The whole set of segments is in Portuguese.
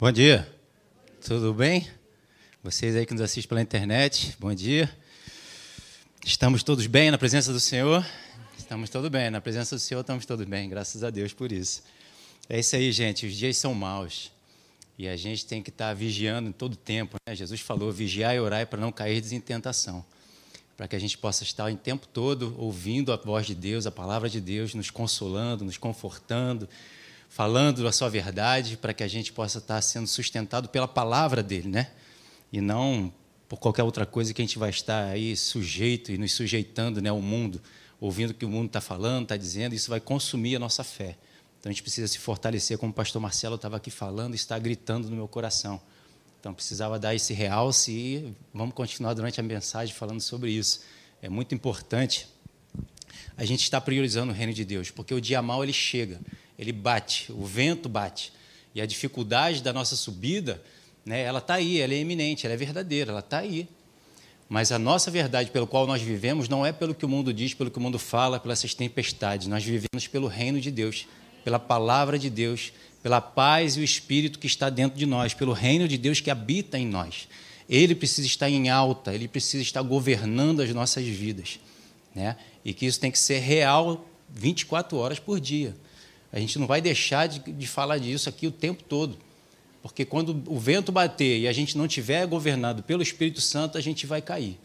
Bom dia. Tudo bem? Vocês aí que nos assistem pela internet, bom dia. Estamos todos bem na presença do Senhor? Estamos todos bem. Na presença do Senhor estamos todos bem, graças a Deus por isso. É isso aí, gente. Os dias são maus. E a gente tem que estar vigiando em todo tempo. Né? Jesus falou: vigiar e orar para não cair em tentação. Para que a gente possa estar o tempo todo ouvindo a voz de Deus, a palavra de Deus, nos consolando, nos confortando, falando a sua verdade, para que a gente possa estar sendo sustentado pela palavra dele, né? E não por qualquer outra coisa que a gente vai estar aí sujeito e nos sujeitando né, ao mundo, ouvindo o que o mundo está falando, está dizendo, isso vai consumir a nossa fé. Então a gente precisa se fortalecer, como o pastor Marcelo estava aqui falando, está gritando no meu coração. Então precisava dar esse realce e vamos continuar durante a mensagem falando sobre isso. É muito importante a gente estar priorizando o reino de Deus, porque o dia mal ele chega, ele bate, o vento bate. E a dificuldade da nossa subida, né, ela está aí, ela é eminente, ela é verdadeira, ela está aí. Mas a nossa verdade pelo qual nós vivemos não é pelo que o mundo diz, pelo que o mundo fala, pelas essas tempestades. Nós vivemos pelo reino de Deus, pela palavra de Deus, pela paz e o espírito que está dentro de nós, pelo reino de Deus que habita em nós. Ele precisa estar em alta, ele precisa estar governando as nossas vidas. Né? E que isso tem que ser real 24 horas por dia. A gente não vai deixar de, de falar disso aqui o tempo todo. Porque quando o vento bater e a gente não tiver governado pelo Espírito Santo, a gente vai cair.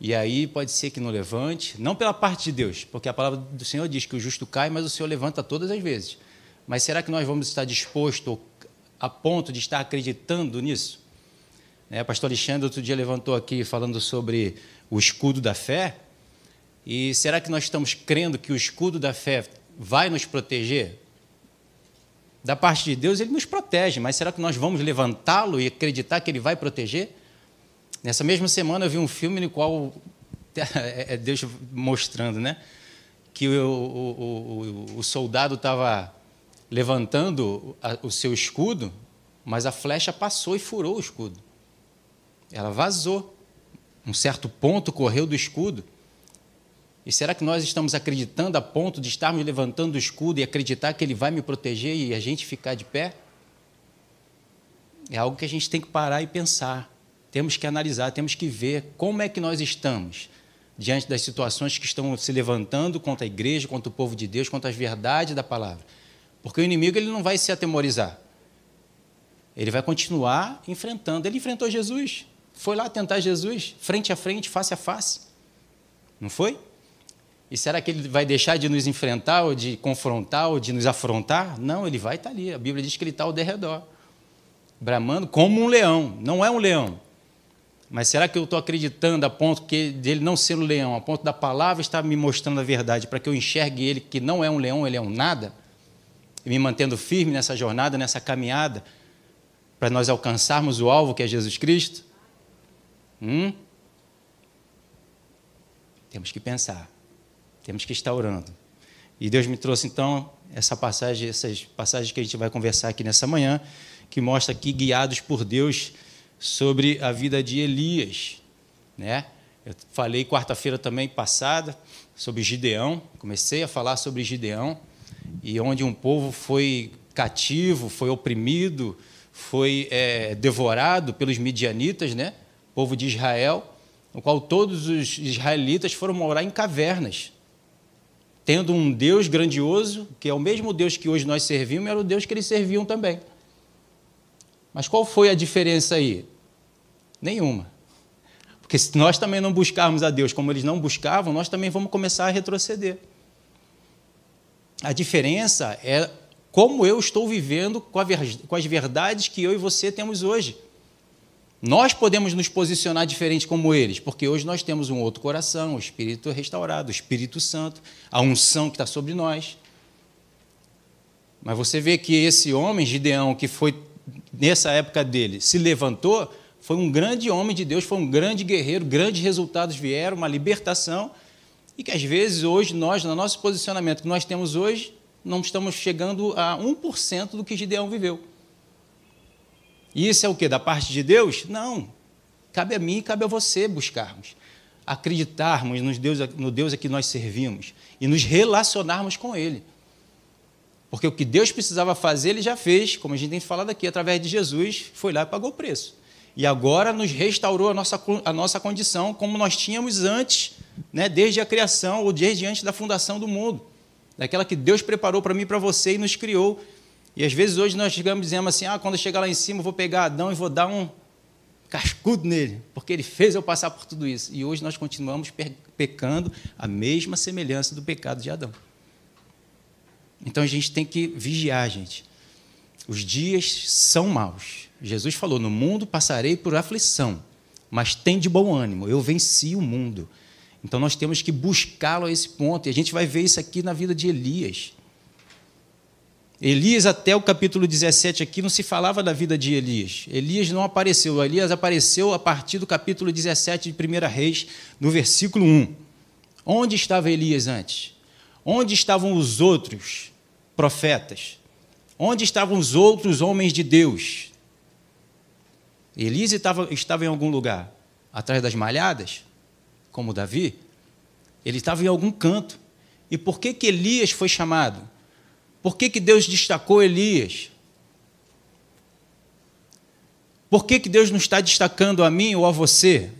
E aí pode ser que não levante, não pela parte de Deus, porque a palavra do Senhor diz que o justo cai, mas o Senhor levanta todas as vezes. Mas será que nós vamos estar dispostos a ponto de estar acreditando nisso? Né, o pastor Alexandre outro dia levantou aqui falando sobre o escudo da fé. E será que nós estamos crendo que o escudo da fé vai nos proteger? Da parte de Deus, ele nos protege, mas será que nós vamos levantá-lo e acreditar que ele vai proteger? Nessa mesma semana eu vi um filme no qual é Deus mostrando, né? Que o, o, o, o soldado estava levantando o seu escudo, mas a flecha passou e furou o escudo. Ela vazou. Um certo ponto correu do escudo. E será que nós estamos acreditando a ponto de estarmos levantando o escudo e acreditar que ele vai me proteger e a gente ficar de pé? É algo que a gente tem que parar e pensar. Temos que analisar, temos que ver como é que nós estamos diante das situações que estão se levantando contra a igreja, contra o povo de Deus, contra as verdades da palavra. Porque o inimigo ele não vai se atemorizar. Ele vai continuar enfrentando. Ele enfrentou Jesus. Foi lá tentar Jesus, frente a frente, face a face. Não foi? E será que ele vai deixar de nos enfrentar, ou de confrontar, ou de nos afrontar? Não, ele vai estar ali. A Bíblia diz que ele está ao derredor, bramando como um leão. Não é um leão. Mas será que eu estou acreditando a ponto que dele não ser um leão, a ponto da palavra estar me mostrando a verdade, para que eu enxergue ele que não é um leão, ele é um nada? E me mantendo firme nessa jornada, nessa caminhada, para nós alcançarmos o alvo que é Jesus Cristo? Hum? Temos que pensar. Temos que estar orando. E Deus me trouxe então essa passagem, essas passagens que a gente vai conversar aqui nessa manhã, que mostra aqui guiados por Deus sobre a vida de Elias, né? Eu falei quarta-feira também passada sobre Gideão, comecei a falar sobre Gideão e onde um povo foi cativo, foi oprimido, foi é, devorado pelos midianitas, né? Povo de Israel, no qual todos os israelitas foram morar em cavernas tendo um Deus grandioso, que é o mesmo Deus que hoje nós servimos, era o Deus que eles serviam também. Mas qual foi a diferença aí? Nenhuma. Porque se nós também não buscarmos a Deus como eles não buscavam, nós também vamos começar a retroceder. A diferença é como eu estou vivendo com, as verdades que eu e você temos hoje. Nós podemos nos posicionar diferente como eles, porque hoje nós temos um outro coração, o Espírito restaurado, o Espírito Santo, a unção que está sobre nós. Mas você vê que esse homem, Gideão, que foi nessa época dele, se levantou, foi um grande homem de Deus, foi um grande guerreiro, grandes resultados vieram, uma libertação, e que às vezes hoje nós, no nosso posicionamento que nós temos hoje, não estamos chegando a 1% do que Gideão viveu. E isso é o que? Da parte de Deus? Não. Cabe a mim e cabe a você buscarmos. Acreditarmos no Deus, no Deus a que nós servimos e nos relacionarmos com Ele. Porque o que Deus precisava fazer, ele já fez, como a gente tem falado aqui, através de Jesus, foi lá e pagou o preço. E agora nos restaurou a nossa, a nossa condição como nós tínhamos antes, né, desde a criação ou desde antes da fundação do mundo. Daquela que Deus preparou para mim e para você e nos criou. E às vezes hoje nós chegamos dizemos assim: ah, quando eu chegar lá em cima, eu vou pegar Adão e vou dar um cascudo nele, porque ele fez eu passar por tudo isso. E hoje nós continuamos pecando a mesma semelhança do pecado de Adão. Então a gente tem que vigiar, gente. Os dias são maus. Jesus falou: No mundo passarei por aflição, mas tem de bom ânimo, eu venci o mundo. Então nós temos que buscá-lo a esse ponto, e a gente vai ver isso aqui na vida de Elias. Elias, até o capítulo 17 aqui, não se falava da vida de Elias. Elias não apareceu. Elias apareceu a partir do capítulo 17 de 1 Reis, no versículo 1. Onde estava Elias antes? Onde estavam os outros profetas? Onde estavam os outros homens de Deus? Elias estava, estava em algum lugar? Atrás das malhadas? Como Davi? Ele estava em algum canto. E por que, que Elias foi chamado? Por que, que Deus destacou Elias? Por que, que Deus não está destacando a mim ou a você?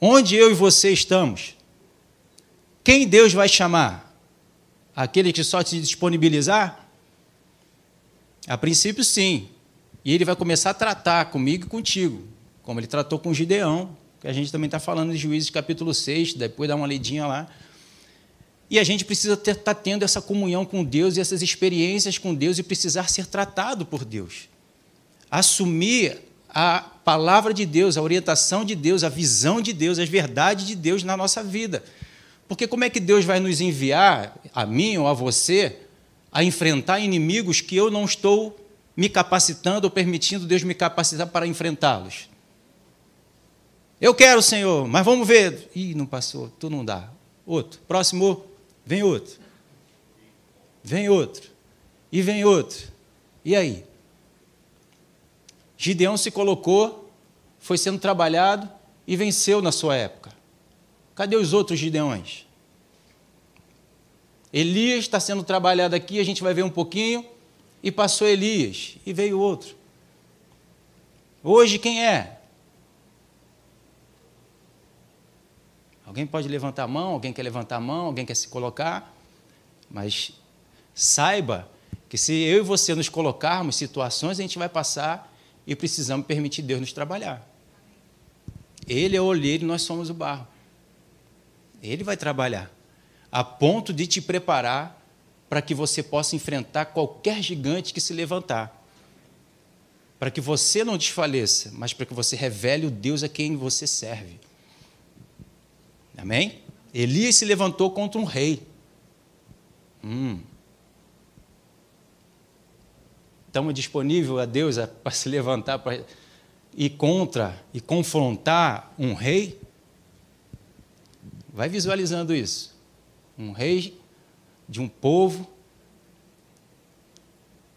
Onde eu e você estamos? Quem Deus vai chamar? Aquele que só te disponibilizar? A princípio, sim. E ele vai começar a tratar comigo e contigo, como ele tratou com Gideão, que a gente também está falando de Juízes capítulo 6, depois dá uma lidinha lá. E a gente precisa estar tá tendo essa comunhão com Deus e essas experiências com Deus e precisar ser tratado por Deus. Assumir a palavra de Deus, a orientação de Deus, a visão de Deus, as verdades de Deus na nossa vida. Porque como é que Deus vai nos enviar, a mim ou a você, a enfrentar inimigos que eu não estou me capacitando ou permitindo Deus me capacitar para enfrentá-los? Eu quero, Senhor, mas vamos ver. Ih, não passou, tu não dá. Outro. Próximo. Vem outro. Vem outro. E vem outro. E aí? Gideão se colocou, foi sendo trabalhado e venceu na sua época. Cadê os outros Gideões? Elias está sendo trabalhado aqui, a gente vai ver um pouquinho, e passou Elias, e veio outro. Hoje quem é? Alguém pode levantar a mão, alguém quer levantar a mão, alguém quer se colocar, mas saiba que se eu e você nos colocarmos em situações, a gente vai passar e precisamos permitir Deus nos trabalhar. Ele é o olheiro e nós somos o barro. Ele vai trabalhar a ponto de te preparar para que você possa enfrentar qualquer gigante que se levantar. Para que você não desfaleça, mas para que você revele o Deus a quem você serve. Amém? Elias se levantou contra um rei. Hum. Estamos disponíveis a Deus para se levantar para ir contra e confrontar um rei? Vai visualizando isso. Um rei de um povo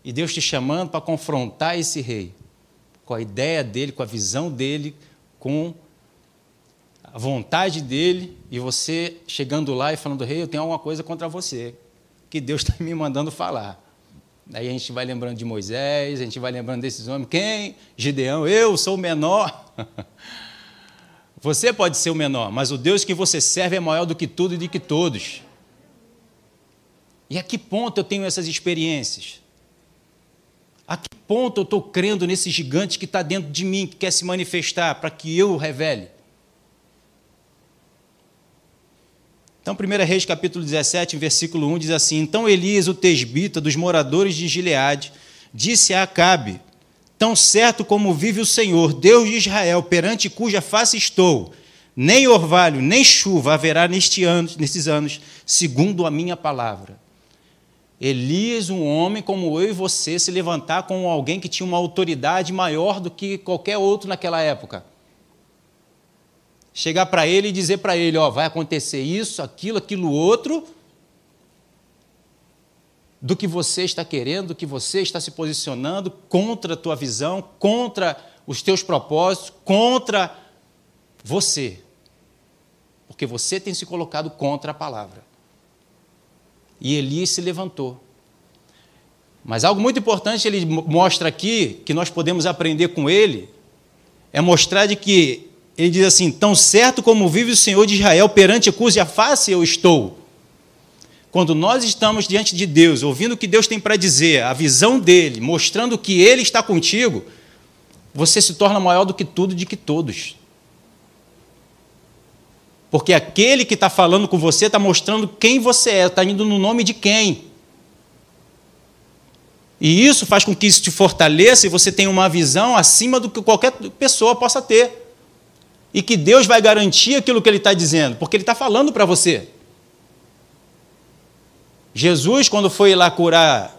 e Deus te chamando para confrontar esse rei, com a ideia dele, com a visão dele, com a vontade dele e você chegando lá e falando, rei, eu tenho alguma coisa contra você, que Deus está me mandando falar. Aí a gente vai lembrando de Moisés, a gente vai lembrando desses homens. Quem? Gideão, eu sou o menor. Você pode ser o menor, mas o Deus que você serve é maior do que tudo e do que todos. E a que ponto eu tenho essas experiências? A que ponto eu estou crendo nesse gigante que está dentro de mim, que quer se manifestar para que eu revele? Então, 1 Reis capítulo 17, versículo 1 diz assim: Então Elias, o tesbita dos moradores de Gileade, disse a Acabe: Tão certo como vive o Senhor, Deus de Israel, perante cuja face estou, nem orvalho, nem chuva haverá neste ano, nestes anos, segundo a minha palavra. Elias, um homem como eu e você, se levantar como alguém que tinha uma autoridade maior do que qualquer outro naquela época chegar para ele e dizer para ele: ó, vai acontecer isso, aquilo, aquilo outro, do que você está querendo, do que você está se posicionando contra a tua visão, contra os teus propósitos, contra você. Porque você tem se colocado contra a palavra. E Elias se levantou. Mas algo muito importante ele mostra aqui, que nós podemos aprender com ele, é mostrar de que ele diz assim: Tão certo como vive o Senhor de Israel, perante cuja face eu estou. Quando nós estamos diante de Deus, ouvindo o que Deus tem para dizer, a visão dele, mostrando que ele está contigo, você se torna maior do que tudo, de que todos. Porque aquele que está falando com você está mostrando quem você é, está indo no nome de quem. E isso faz com que isso te fortaleça e você tenha uma visão acima do que qualquer pessoa possa ter. E que Deus vai garantir aquilo que Ele está dizendo, porque Ele está falando para você. Jesus, quando foi lá curar,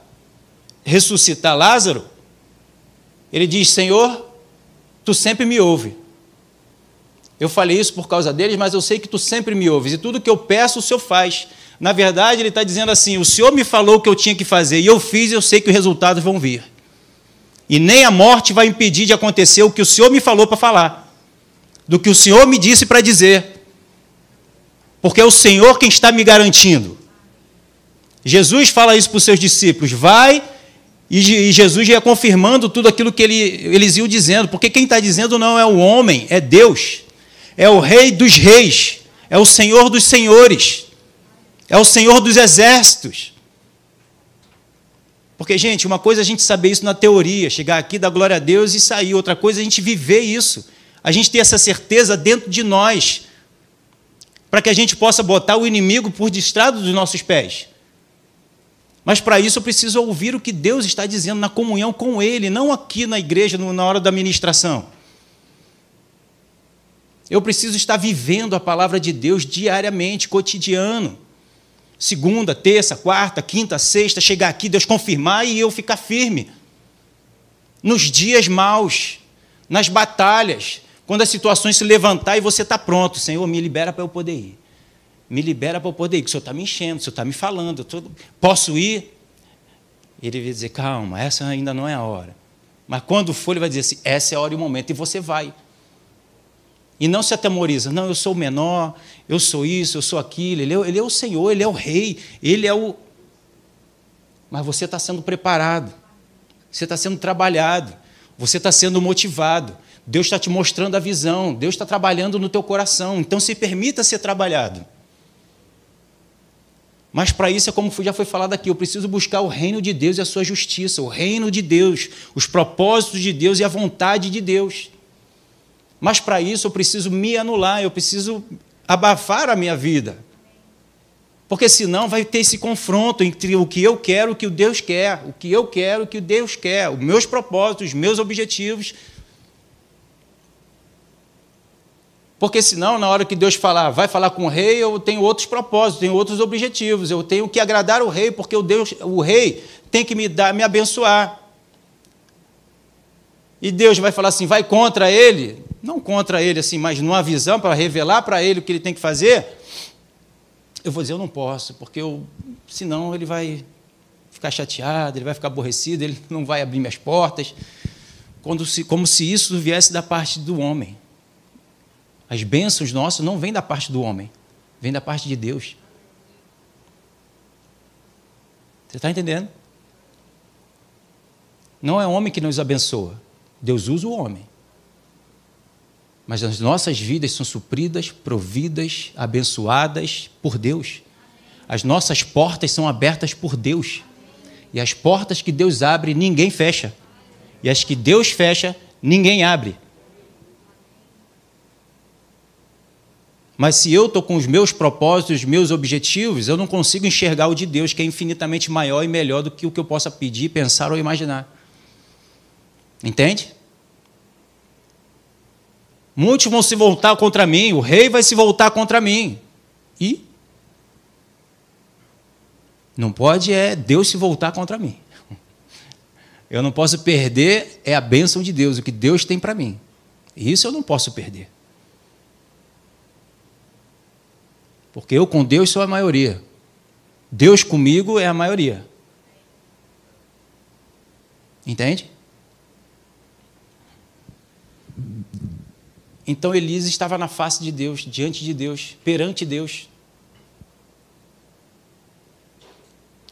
ressuscitar Lázaro, ele diz: Senhor, tu sempre me ouve. Eu falei isso por causa deles, mas eu sei que tu sempre me ouves, e tudo que eu peço, o Senhor faz. Na verdade, ele está dizendo assim: o Senhor me falou o que eu tinha que fazer, e eu fiz, e eu sei que os resultados vão vir. E nem a morte vai impedir de acontecer o que o Senhor me falou para falar, do que o Senhor me disse para dizer. Porque é o Senhor quem está me garantindo. Jesus fala isso para os seus discípulos: vai, e Jesus ia confirmando tudo aquilo que ele, eles iam dizendo, porque quem está dizendo não é o homem, é Deus, é o Rei dos Reis, é o Senhor dos Senhores, é o Senhor dos Exércitos. Porque, gente, uma coisa é a gente saber isso na teoria, chegar aqui, dar glória a Deus e sair, outra coisa é a gente viver isso, a gente ter essa certeza dentro de nós, para que a gente possa botar o inimigo por distrado dos nossos pés. Mas para isso eu preciso ouvir o que Deus está dizendo na comunhão com Ele, não aqui na igreja, na hora da ministração. Eu preciso estar vivendo a palavra de Deus diariamente, cotidiano. Segunda, terça, quarta, quinta, sexta, chegar aqui, Deus confirmar e eu ficar firme. Nos dias maus, nas batalhas, quando as situações se levantar e você está pronto, Senhor, me libera para eu poder ir me libera para eu poder ir, que o senhor está me enchendo, o senhor está me falando, tô... posso ir? Ele vai dizer, calma, essa ainda não é a hora. Mas quando for, ele vai dizer assim, essa é a hora e o momento, e você vai. E não se atemoriza, não, eu sou o menor, eu sou isso, eu sou aquilo, ele é, ele é o Senhor, ele é o Rei, ele é o. Mas você está sendo preparado, você está sendo trabalhado, você está sendo motivado, Deus está te mostrando a visão, Deus está trabalhando no teu coração, então se permita ser trabalhado. Mas para isso é como já foi falado aqui, eu preciso buscar o reino de Deus e a sua justiça, o reino de Deus, os propósitos de Deus e a vontade de Deus. Mas para isso eu preciso me anular, eu preciso abafar a minha vida. Porque senão vai ter esse confronto entre o que eu quero e o que Deus quer, o que eu quero e o que Deus quer, os meus propósitos, os meus objetivos Porque senão, na hora que Deus falar, vai falar com o rei, eu tenho outros propósitos, tenho outros objetivos. Eu tenho que agradar o rei, porque o, Deus, o rei tem que me dar, me abençoar. E Deus vai falar assim, vai contra ele, não contra ele assim, mas numa visão para revelar para ele o que ele tem que fazer. Eu vou dizer, eu não posso, porque eu, senão ele vai ficar chateado, ele vai ficar aborrecido, ele não vai abrir minhas portas. Quando se, como se isso viesse da parte do homem. As bênçãos nossas não vêm da parte do homem, vêm da parte de Deus. Você está entendendo? Não é o homem que nos abençoa, Deus usa o homem. Mas as nossas vidas são supridas, providas, abençoadas por Deus. As nossas portas são abertas por Deus. E as portas que Deus abre, ninguém fecha. E as que Deus fecha, ninguém abre. Mas se eu estou com os meus propósitos, os meus objetivos, eu não consigo enxergar o de Deus, que é infinitamente maior e melhor do que o que eu possa pedir, pensar ou imaginar. Entende? Muitos vão se voltar contra mim, o rei vai se voltar contra mim. E? Não pode é Deus se voltar contra mim. Eu não posso perder é a bênção de Deus, o que Deus tem para mim. Isso eu não posso perder. Porque eu com Deus sou a maioria. Deus comigo é a maioria. Entende? Então Elise estava na face de Deus, diante de Deus, perante Deus.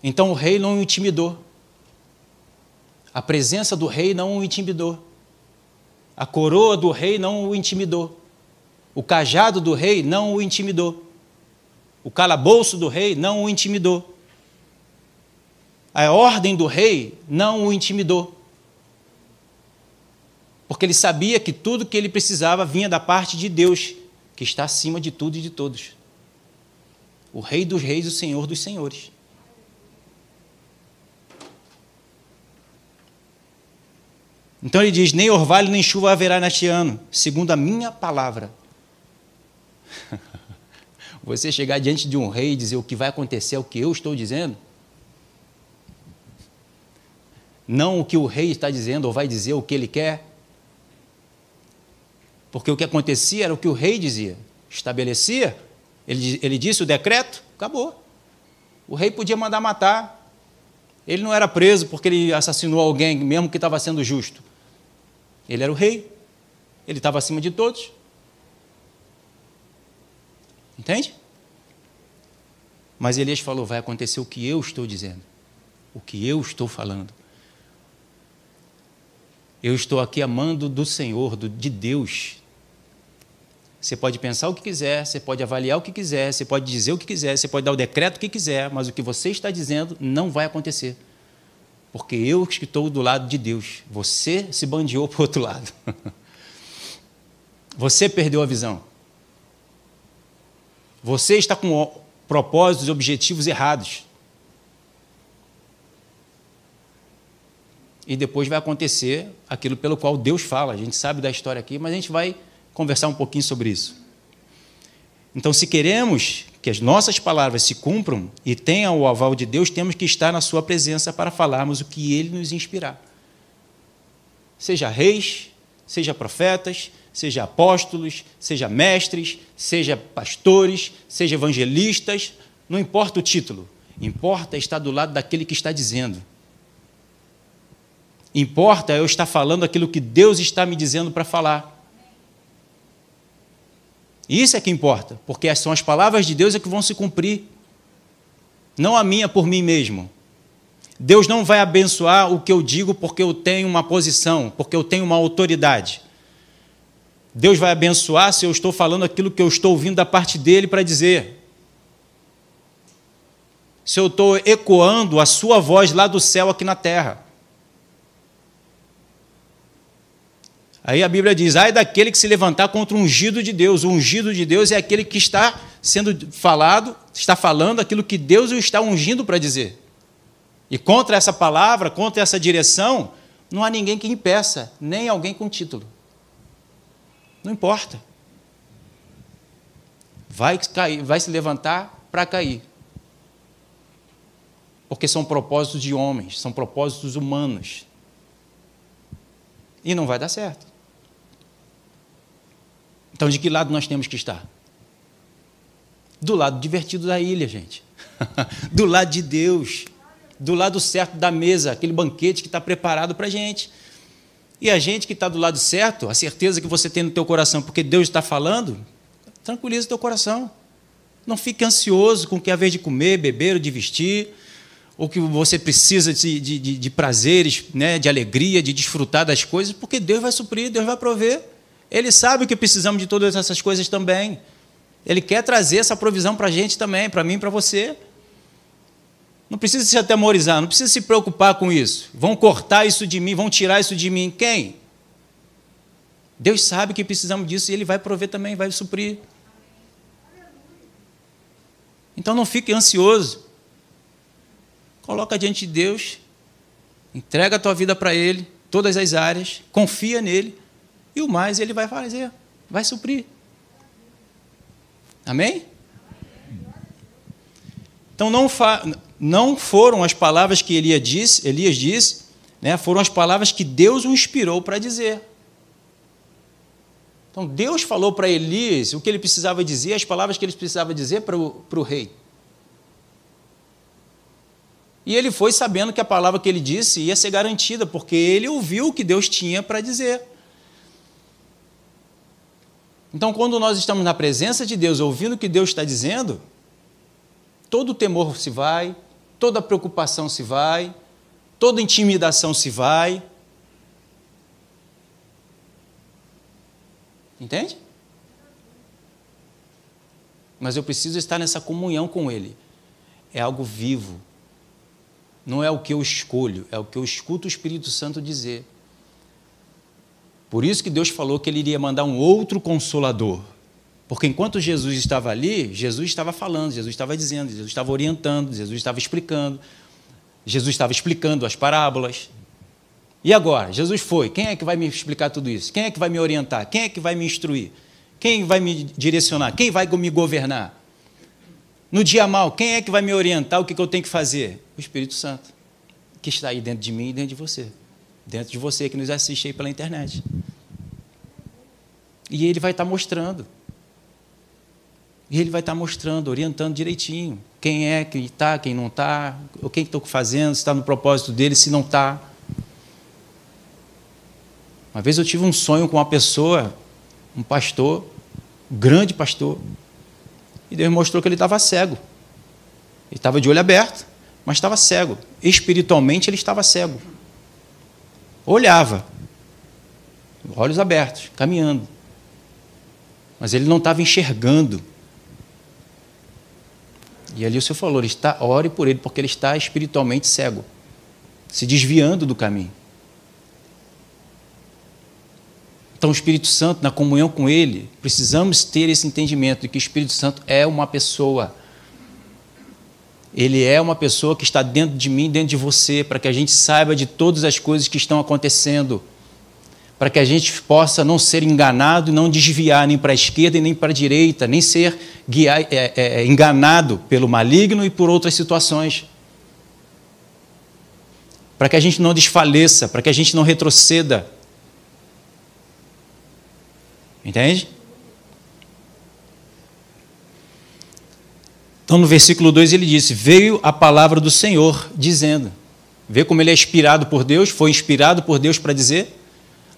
Então o rei não o intimidou. A presença do rei não o intimidou. A coroa do rei não o intimidou. O cajado do rei não o intimidou. O calabouço do rei não o intimidou. A ordem do rei não o intimidou. Porque ele sabia que tudo que ele precisava vinha da parte de Deus, que está acima de tudo e de todos. O Rei dos Reis, o Senhor dos Senhores. Então ele diz: Nem orvalho nem chuva haverá neste ano, segundo a minha palavra. Você chegar diante de um rei e dizer o que vai acontecer é o que eu estou dizendo? Não o que o rei está dizendo ou vai dizer o que ele quer? Porque o que acontecia era o que o rei dizia, estabelecia, ele, ele disse o decreto, acabou. O rei podia mandar matar. Ele não era preso porque ele assassinou alguém, mesmo que estava sendo justo. Ele era o rei. Ele estava acima de todos. Entende? Mas Elias falou: vai acontecer o que eu estou dizendo, o que eu estou falando. Eu estou aqui amando do Senhor, do, de Deus. Você pode pensar o que quiser, você pode avaliar o que quiser, você pode dizer o que quiser, você pode dar o decreto que quiser, mas o que você está dizendo não vai acontecer porque eu estou do lado de Deus. Você se bandeou para o outro lado. Você perdeu a visão. Você está com propósitos e objetivos errados. E depois vai acontecer aquilo pelo qual Deus fala. A gente sabe da história aqui, mas a gente vai conversar um pouquinho sobre isso. Então, se queremos que as nossas palavras se cumpram e tenham o aval de Deus, temos que estar na Sua presença para falarmos o que Ele nos inspirar. Seja reis, seja profetas, seja apóstolos, seja mestres, seja pastores, seja evangelistas, não importa o título, importa estar do lado daquele que está dizendo. Importa eu estar falando aquilo que Deus está me dizendo para falar. Isso é que importa, porque são as palavras de Deus é que vão se cumprir, não a minha por mim mesmo. Deus não vai abençoar o que eu digo porque eu tenho uma posição, porque eu tenho uma autoridade. Deus vai abençoar se eu estou falando aquilo que eu estou ouvindo da parte dele para dizer. Se eu estou ecoando a sua voz lá do céu aqui na terra. Aí a Bíblia diz: ai daquele que se levantar contra o ungido de Deus. O ungido de Deus é aquele que está sendo falado, está falando aquilo que Deus o está ungindo para dizer. E contra essa palavra, contra essa direção, não há ninguém que impeça, nem alguém com título. Não importa. Vai cair, vai se levantar para cair. Porque são propósitos de homens, são propósitos humanos. E não vai dar certo. Então, de que lado nós temos que estar? Do lado divertido da ilha, gente. do lado de Deus. Do lado certo da mesa, aquele banquete que está preparado para a gente. E a gente que está do lado certo, a certeza que você tem no teu coração, porque Deus está falando, tranquiliza o teu coração. Não fique ansioso com que é a vez de comer, beber ou de vestir, ou que você precisa de, de, de prazeres, né, de alegria, de desfrutar das coisas, porque Deus vai suprir, Deus vai prover. Ele sabe que precisamos de todas essas coisas também. Ele quer trazer essa provisão para a gente também, para mim e para você. Não precisa se atemorizar, não precisa se preocupar com isso. Vão cortar isso de mim, vão tirar isso de mim. Quem? Deus sabe que precisamos disso e Ele vai prover também, vai suprir. Então não fique ansioso. Coloca diante de Deus, entrega a tua vida para Ele, todas as áreas, confia nele e o mais ele vai fazer, vai suprir. Amém? Então não, não foram as palavras que Elias disse, Elias disse né, foram as palavras que Deus o inspirou para dizer. Então Deus falou para Elias o que ele precisava dizer, as palavras que ele precisava dizer para o, rei. E ele foi sabendo que a palavra que ele disse ia ser garantida, porque ele ouviu o que Deus tinha para dizer. Então, quando nós estamos na presença de Deus, ouvindo o que Deus está dizendo, todo o temor se vai, toda preocupação se vai, toda intimidação se vai. Entende? Mas eu preciso estar nessa comunhão com Ele. É algo vivo. Não é o que eu escolho, é o que eu escuto o Espírito Santo dizer. Por isso que Deus falou que Ele iria mandar um outro consolador. Porque enquanto Jesus estava ali, Jesus estava falando, Jesus estava dizendo, Jesus estava orientando, Jesus estava explicando, Jesus estava explicando as parábolas. E agora? Jesus foi. Quem é que vai me explicar tudo isso? Quem é que vai me orientar? Quem é que vai me instruir? Quem vai me direcionar? Quem vai me governar? No dia mal, quem é que vai me orientar o que eu tenho que fazer? O Espírito Santo, que está aí dentro de mim e dentro de você. Dentro de você que nos assiste aí pela internet. E ele vai estar mostrando. E ele vai estar mostrando, orientando direitinho. Quem é que está, quem não está, o que estou fazendo, se está no propósito dele, se não está. Uma vez eu tive um sonho com uma pessoa, um pastor, um grande pastor, e Deus mostrou que ele estava cego. Ele estava de olho aberto, mas estava cego. Espiritualmente ele estava cego. Olhava, olhos abertos, caminhando. Mas ele não estava enxergando. E ali o Senhor falou: ele está, ore por ele, porque ele está espiritualmente cego, se desviando do caminho. Então, o Espírito Santo, na comunhão com Ele, precisamos ter esse entendimento de que o Espírito Santo é uma pessoa. Ele é uma pessoa que está dentro de mim, dentro de você, para que a gente saiba de todas as coisas que estão acontecendo, para que a gente possa não ser enganado e não desviar nem para a esquerda e nem para a direita, nem ser guiar, é, é, é, enganado pelo maligno e por outras situações. Para que a gente não desfaleça, para que a gente não retroceda. Entende? Então, no versículo 2 ele disse: Veio a palavra do Senhor dizendo. Vê como ele é inspirado por Deus, foi inspirado por Deus para dizer: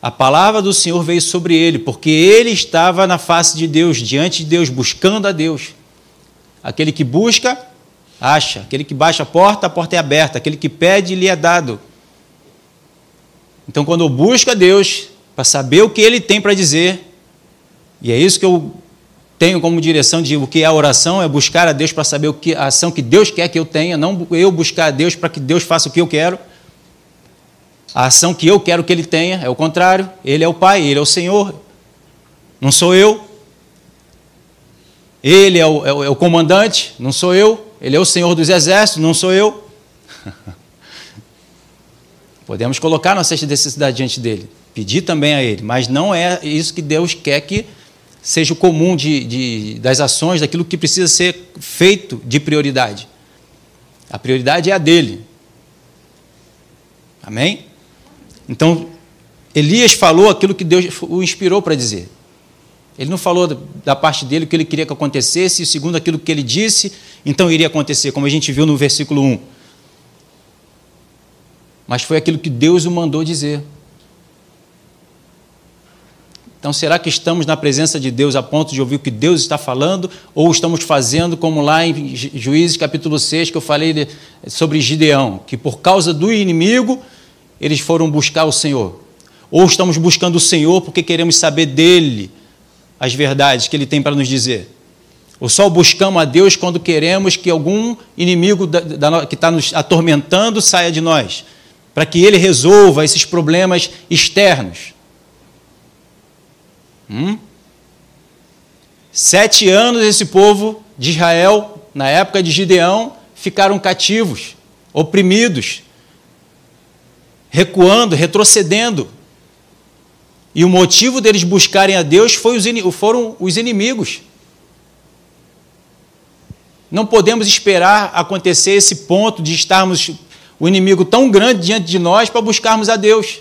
a palavra do Senhor veio sobre ele, porque ele estava na face de Deus, diante de Deus, buscando a Deus. Aquele que busca, acha. Aquele que baixa a porta, a porta é aberta. Aquele que pede, lhe é dado. Então, quando eu busco a Deus, para saber o que ele tem para dizer, e é isso que eu tenho como direção de o que é a oração, é buscar a Deus para saber o que a ação que Deus quer que eu tenha, não eu buscar a Deus para que Deus faça o que eu quero. A ação que eu quero que ele tenha é o contrário. Ele é o Pai, ele é o Senhor. Não sou eu. Ele é o, é o, é o comandante, não sou eu. Ele é o Senhor dos exércitos, não sou eu. Podemos colocar nossa necessidade diante dele, pedir também a ele, mas não é isso que Deus quer que seja o comum de, de, das ações, daquilo que precisa ser feito de prioridade. A prioridade é a dele. Amém? Então, Elias falou aquilo que Deus o inspirou para dizer. Ele não falou da parte dele o que ele queria que acontecesse, e segundo aquilo que ele disse, então iria acontecer, como a gente viu no versículo 1. Mas foi aquilo que Deus o mandou dizer. Então, será que estamos na presença de Deus a ponto de ouvir o que Deus está falando? Ou estamos fazendo como lá em Juízes capítulo 6, que eu falei sobre Gideão, que por causa do inimigo eles foram buscar o Senhor. Ou estamos buscando o Senhor porque queremos saber dele as verdades que ele tem para nos dizer. Ou só buscamos a Deus quando queremos que algum inimigo da, da, que está nos atormentando saia de nós, para que ele resolva esses problemas externos. Hum? Sete anos esse povo de Israel, na época de Gideão, ficaram cativos, oprimidos, recuando, retrocedendo. E o motivo deles buscarem a Deus os, foram os inimigos. Não podemos esperar acontecer esse ponto de estarmos o inimigo tão grande diante de nós para buscarmos a Deus.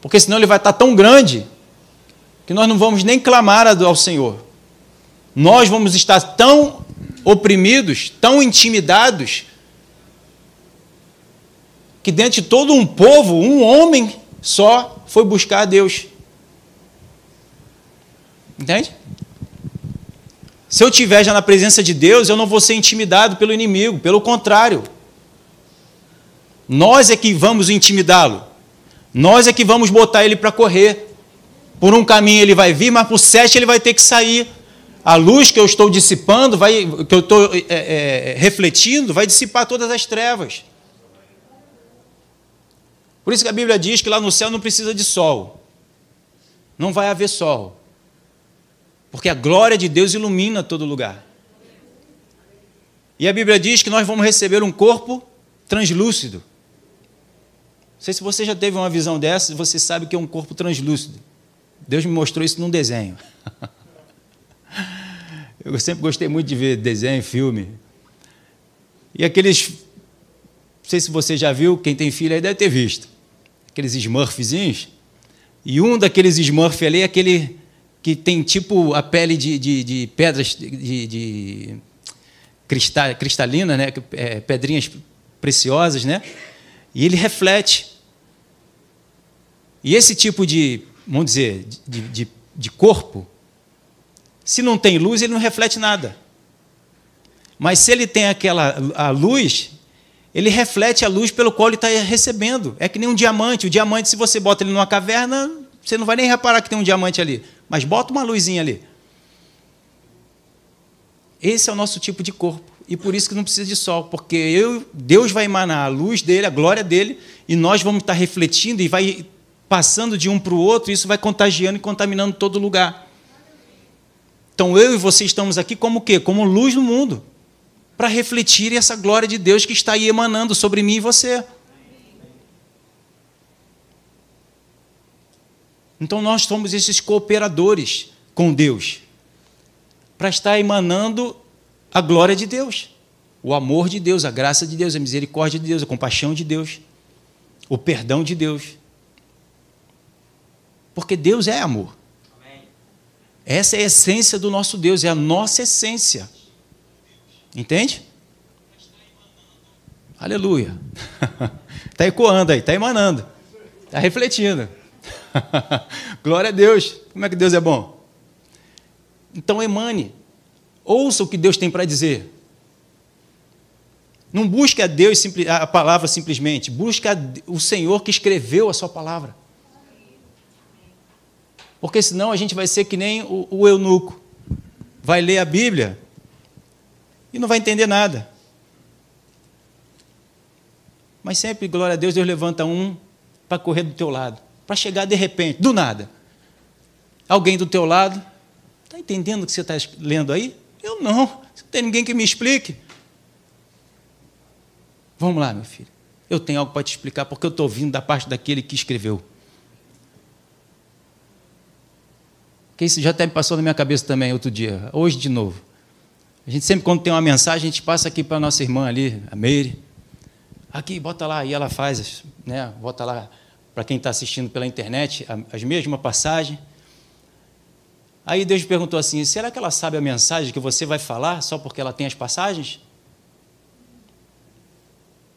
Porque senão ele vai estar tão grande que nós não vamos nem clamar ao Senhor. Nós vamos estar tão oprimidos, tão intimidados, que dentro de todo um povo, um homem só foi buscar a Deus. Entende? Se eu estiver já na presença de Deus, eu não vou ser intimidado pelo inimigo, pelo contrário. Nós é que vamos intimidá-lo. Nós é que vamos botar ele para correr. Por um caminho ele vai vir, mas por sete ele vai ter que sair. A luz que eu estou dissipando, vai, que eu estou é, é, refletindo, vai dissipar todas as trevas. Por isso que a Bíblia diz que lá no céu não precisa de sol. Não vai haver sol. Porque a glória de Deus ilumina todo lugar. E a Bíblia diz que nós vamos receber um corpo translúcido. Não sei se você já teve uma visão dessa, você sabe que é um corpo translúcido. Deus me mostrou isso num desenho. Eu sempre gostei muito de ver desenho, filme. E aqueles. Não sei se você já viu, quem tem filho aí deve ter visto. Aqueles Smurfzinhos. E um daqueles Smurf ali é aquele que tem tipo a pele de, de, de pedras de, de cristal, cristalina, né? É, pedrinhas preciosas, né? E ele reflete. E esse tipo de, vamos dizer, de, de, de corpo, se não tem luz, ele não reflete nada. Mas se ele tem aquela a luz, ele reflete a luz pelo qual ele está recebendo. É que nem um diamante. O diamante, se você bota ele numa caverna, você não vai nem reparar que tem um diamante ali. Mas bota uma luzinha ali. Esse é o nosso tipo de corpo. E por isso que não precisa de sol, porque eu, Deus vai emanar a luz dele, a glória dele, e nós vamos estar refletindo e vai passando de um para o outro, e isso vai contagiando e contaminando todo lugar. Então eu e você estamos aqui como o quê? Como luz no mundo, para refletir essa glória de Deus que está aí emanando sobre mim e você. Então nós somos esses cooperadores com Deus, para estar emanando a glória de Deus, o amor de Deus, a graça de Deus, a misericórdia de Deus, a compaixão de Deus, o perdão de Deus. Porque Deus é amor. Essa é a essência do nosso Deus, é a nossa essência. Entende? Aleluia. Está ecoando aí, está emanando, está refletindo. Glória a Deus. Como é que Deus é bom? Então emane. Ouça o que Deus tem para dizer. Não busque a Deus a palavra simplesmente, busque o Senhor que escreveu a sua palavra porque senão a gente vai ser que nem o, o eunuco. Vai ler a Bíblia e não vai entender nada. Mas sempre, glória a Deus, Deus levanta um para correr do teu lado, para chegar de repente, do nada. Alguém do teu lado, está entendendo o que você está lendo aí? Eu não, não tem ninguém que me explique. Vamos lá, meu filho. Eu tenho algo para te explicar, porque eu estou vindo da parte daquele que escreveu. que isso já até me passou na minha cabeça também outro dia, hoje de novo. A gente sempre, quando tem uma mensagem, a gente passa aqui para a nossa irmã ali, a Meire. Aqui, bota lá, e ela faz, né? Bota lá para quem está assistindo pela internet, as mesmas passagens. Aí Deus perguntou assim: será que ela sabe a mensagem que você vai falar só porque ela tem as passagens?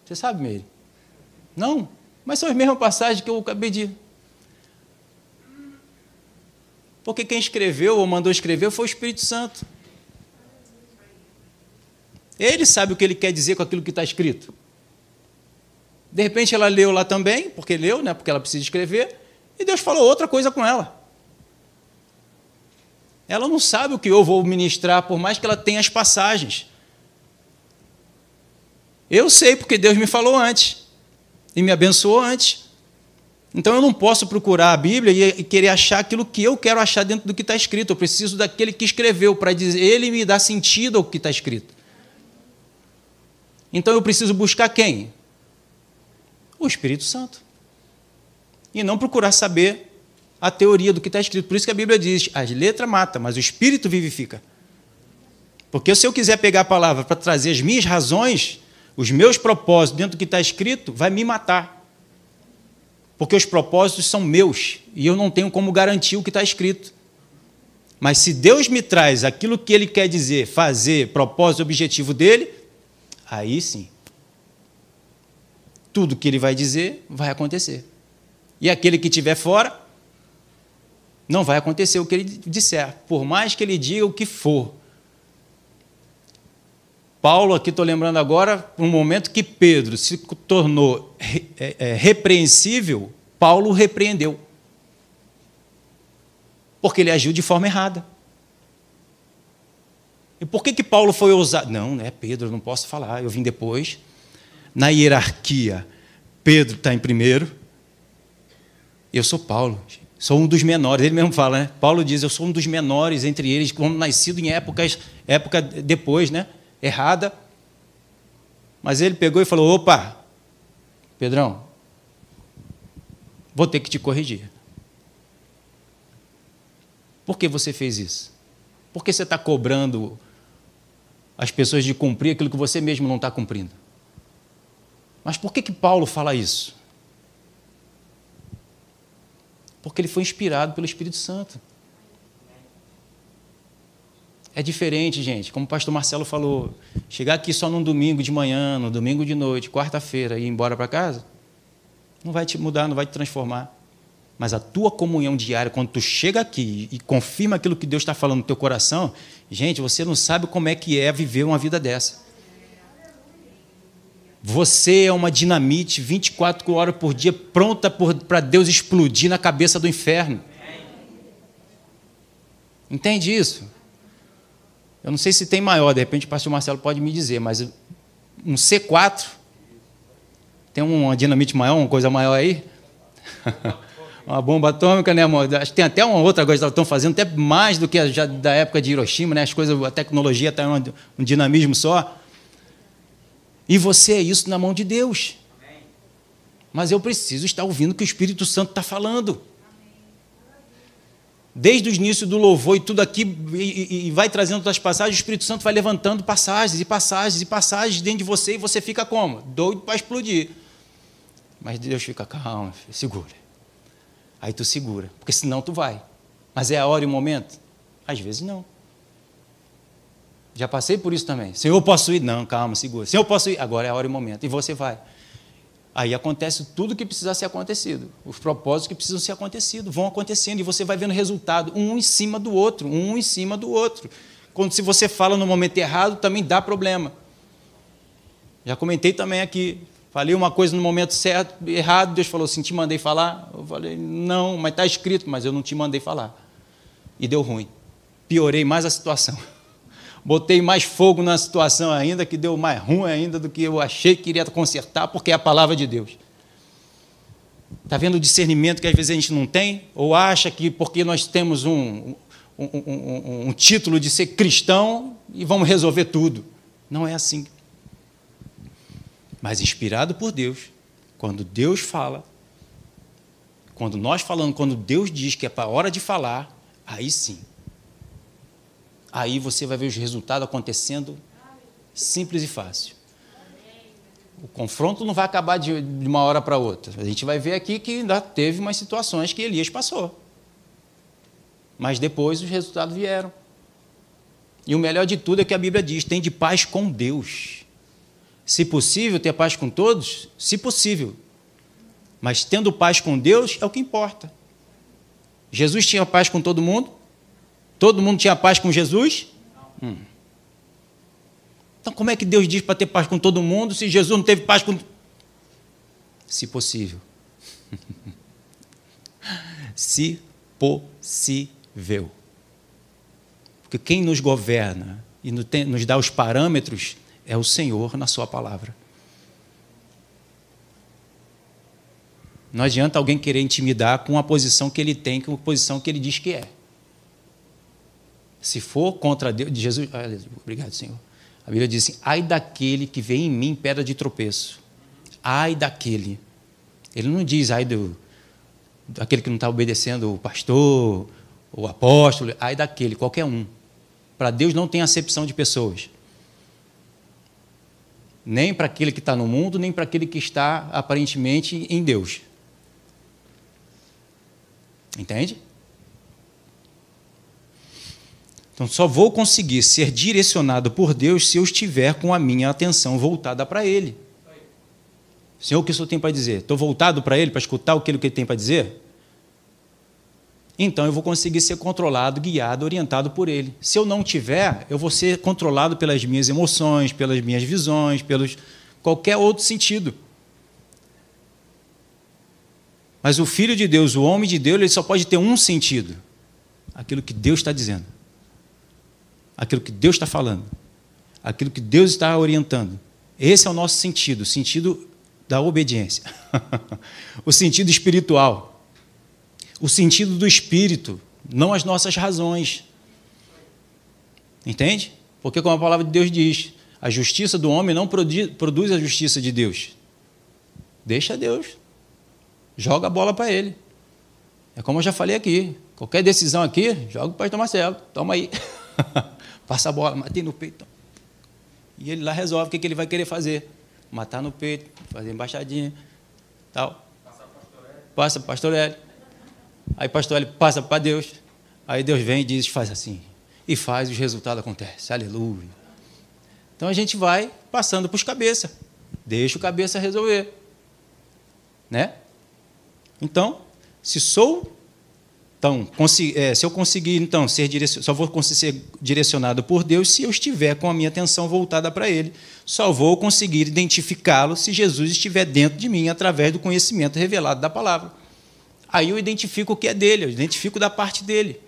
Você sabe, Meire? Não, mas são as mesmas passagens que eu acabei de Porque quem escreveu ou mandou escrever foi o Espírito Santo. Ele sabe o que ele quer dizer com aquilo que está escrito. De repente ela leu lá também, porque leu, né, porque ela precisa escrever, e Deus falou outra coisa com ela. Ela não sabe o que eu vou ministrar, por mais que ela tenha as passagens. Eu sei porque Deus me falou antes e me abençoou antes. Então eu não posso procurar a Bíblia e querer achar aquilo que eu quero achar dentro do que está escrito. Eu preciso daquele que escreveu para dizer, ele me dá sentido ao que está escrito. Então eu preciso buscar quem? O Espírito Santo. E não procurar saber a teoria do que está escrito. Por isso que a Bíblia diz: a letra mata, mas o Espírito vivifica. Porque se eu quiser pegar a palavra para trazer as minhas razões, os meus propósitos dentro do que está escrito, vai me matar porque os propósitos são meus e eu não tenho como garantir o que está escrito. Mas se Deus me traz aquilo que Ele quer dizer, fazer, propósito, objetivo dele, aí sim. Tudo que Ele vai dizer vai acontecer. E aquele que estiver fora, não vai acontecer o que Ele disser, por mais que Ele diga o que for. Paulo, aqui estou lembrando agora, um momento que Pedro se tornou é, é, repreensível, Paulo repreendeu. Porque ele agiu de forma errada. E por que, que Paulo foi ousado? Não, não é Pedro, não posso falar, eu vim depois. Na hierarquia, Pedro está em primeiro. Eu sou Paulo, sou um dos menores. Ele mesmo fala, né? Paulo diz: Eu sou um dos menores entre eles, como nascido em épocas, época depois, né? Errada. Mas ele pegou e falou: Opa, Pedrão, vou ter que te corrigir. Por que você fez isso? Por que você está cobrando as pessoas de cumprir aquilo que você mesmo não está cumprindo? Mas por que, que Paulo fala isso? Porque ele foi inspirado pelo Espírito Santo. É diferente, gente. Como o pastor Marcelo falou, chegar aqui só num domingo de manhã, no domingo de noite, quarta-feira e ir embora para casa, não vai te mudar, não vai te transformar. Mas a tua comunhão diária, quando tu chega aqui e confirma aquilo que Deus está falando no teu coração, gente, você não sabe como é que é viver uma vida dessa. Você é uma dinamite 24 horas por dia, pronta para Deus explodir na cabeça do inferno. Entende isso? Eu não sei se tem maior, de repente o pastor Marcelo pode me dizer, mas um C4 tem uma dinamite maior, uma coisa maior aí? uma bomba atômica, né, amor? Acho que tem até uma outra coisa que estão fazendo, até mais do que já da época de Hiroshima, né? As coisas, a tecnologia está um, um dinamismo só. E você é isso na mão de Deus. Mas eu preciso estar ouvindo o que o Espírito Santo está falando. Desde o início do louvor e tudo aqui, e, e, vai trazendo outras passagens, o Espírito Santo vai levantando passagens e passagens e passagens dentro de você e você fica como? Doido para explodir. Mas Deus fica calmo, segura. Aí tu segura, porque senão tu vai. Mas é a hora e o momento? Às vezes não. Já passei por isso também. Senhor, posso ir? Não, calma, segura. Senhor, posso ir? Agora é a hora e o momento. E você vai. Aí acontece tudo que precisa ser acontecido. Os propósitos que precisam ser acontecidos vão acontecendo e você vai vendo resultado, um em cima do outro, um em cima do outro. Quando se você fala no momento errado, também dá problema. Já comentei também aqui. Falei uma coisa no momento certo, errado, Deus falou assim: te mandei falar. Eu falei: não, mas está escrito, mas eu não te mandei falar. E deu ruim. Piorei mais a situação. Botei mais fogo na situação ainda, que deu mais ruim ainda do que eu achei que iria consertar, porque é a palavra de Deus. Está vendo o discernimento que às vezes a gente não tem? Ou acha que porque nós temos um, um, um, um título de ser cristão e vamos resolver tudo? Não é assim mas inspirado por Deus. Quando Deus fala, quando nós falamos, quando Deus diz que é para hora de falar, aí sim. Aí você vai ver os resultados acontecendo simples e fácil. O confronto não vai acabar de uma hora para outra. A gente vai ver aqui que ainda teve umas situações que Elias passou. Mas depois os resultados vieram. E o melhor de tudo é que a Bíblia diz: tem de paz com Deus. Se possível, ter paz com todos? Se possível. Mas tendo paz com Deus é o que importa. Jesus tinha paz com todo mundo? Todo mundo tinha paz com Jesus? Hum. Então, como é que Deus diz para ter paz com todo mundo se Jesus não teve paz com. Se possível. se possível. Porque quem nos governa e nos dá os parâmetros é o Senhor na Sua palavra. Não adianta alguém querer intimidar com a posição que ele tem, com a posição que ele diz que é. Se for contra Deus, Jesus, ah, obrigado, Senhor. A Bíblia diz assim: ai daquele que vem em mim pedra de tropeço. Ai daquele. Ele não diz ai do daquele que não está obedecendo o pastor, o apóstolo, ai daquele, qualquer um. Para Deus não tem acepção de pessoas nem para aquele que está no mundo, nem para aquele que está aparentemente em Deus. Entende? Então, só vou conseguir ser direcionado por Deus se eu estiver com a minha atenção voltada para Ele. Senhor, o que o Senhor tem para dizer? Estou voltado para Ele, para escutar aquilo que Ele tem para dizer? Então eu vou conseguir ser controlado, guiado, orientado por Ele. Se eu não tiver, eu vou ser controlado pelas minhas emoções, pelas minhas visões, pelos qualquer outro sentido. Mas o Filho de Deus, o homem de Deus, ele só pode ter um sentido: aquilo que Deus está dizendo, aquilo que Deus está falando, aquilo que Deus está orientando. Esse é o nosso sentido, o sentido da obediência, o sentido espiritual, o sentido do espírito, não as nossas razões. Entende? Porque, como a palavra de Deus diz, a justiça do homem não produz a justiça de Deus. Deixa Deus. Joga a bola para ele. É como eu já falei aqui. Qualquer decisão aqui, joga para o pastor Marcelo. Toma aí. Passa a bola, matei no peito. E ele lá resolve o que, ele vai querer fazer. Matar no peito, fazer embaixadinha, tal. Passa para pastor Hélio. Aí pastor Hélio passa para Deus. Aí Deus vem e diz, faz assim. E faz, e os resultados acontecem. Aleluia. Então a gente vai passando para os cabeça. Deixa o cabeça resolver. Né? Então, se sou então, é, se eu conseguir então ser só vou ser direcionado por Deus se eu estiver com a minha atenção voltada para Ele. Só vou conseguir identificá-lo se Jesus estiver dentro de mim através do conhecimento revelado da palavra. Aí eu identifico o que é dele, eu identifico da parte dele.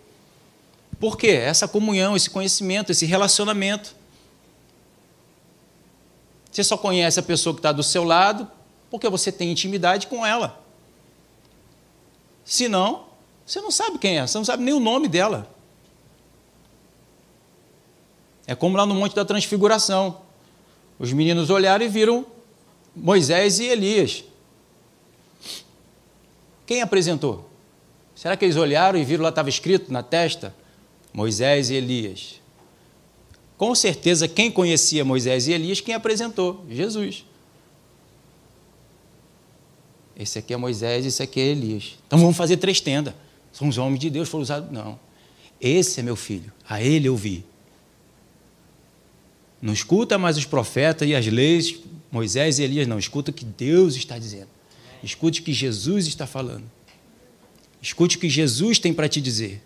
Por quê? Essa comunhão, esse conhecimento, esse relacionamento. Você só conhece a pessoa que está do seu lado porque você tem intimidade com ela. Se não, você não sabe quem é, você não sabe nem o nome dela. É como lá no Monte da Transfiguração. Os meninos olharam e viram Moisés e Elias. Quem apresentou? Será que eles olharam e viram lá estava escrito na testa? Moisés e Elias. Com certeza, quem conhecia Moisés e Elias, quem apresentou? Jesus. Esse aqui é Moisés, esse aqui é Elias. Então vamos fazer três tendas. São os homens de Deus, foram usados. Não. Esse é meu filho, a ele eu vi. Não escuta mais os profetas e as leis, Moisés e Elias, não. Escuta o que Deus está dizendo. Escute o que Jesus está falando. Escute o que Jesus tem para te dizer.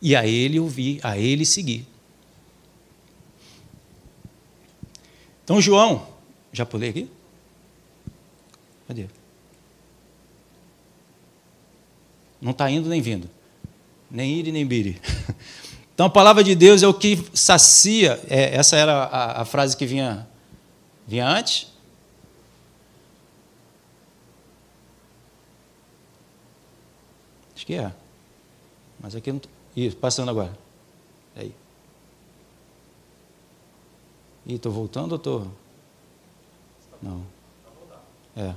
E a ele ouvir, a ele seguir. Então, João, já pulei aqui? Cadê? Não está indo nem vindo. Nem ire nem bire. Então a palavra de Deus é o que sacia. É, essa era a, a, frase que vinha, vinha antes. Que é. Mas aqui não. Isso, passando agora. Aí. Ih, estou voltando ou estou. Não. É.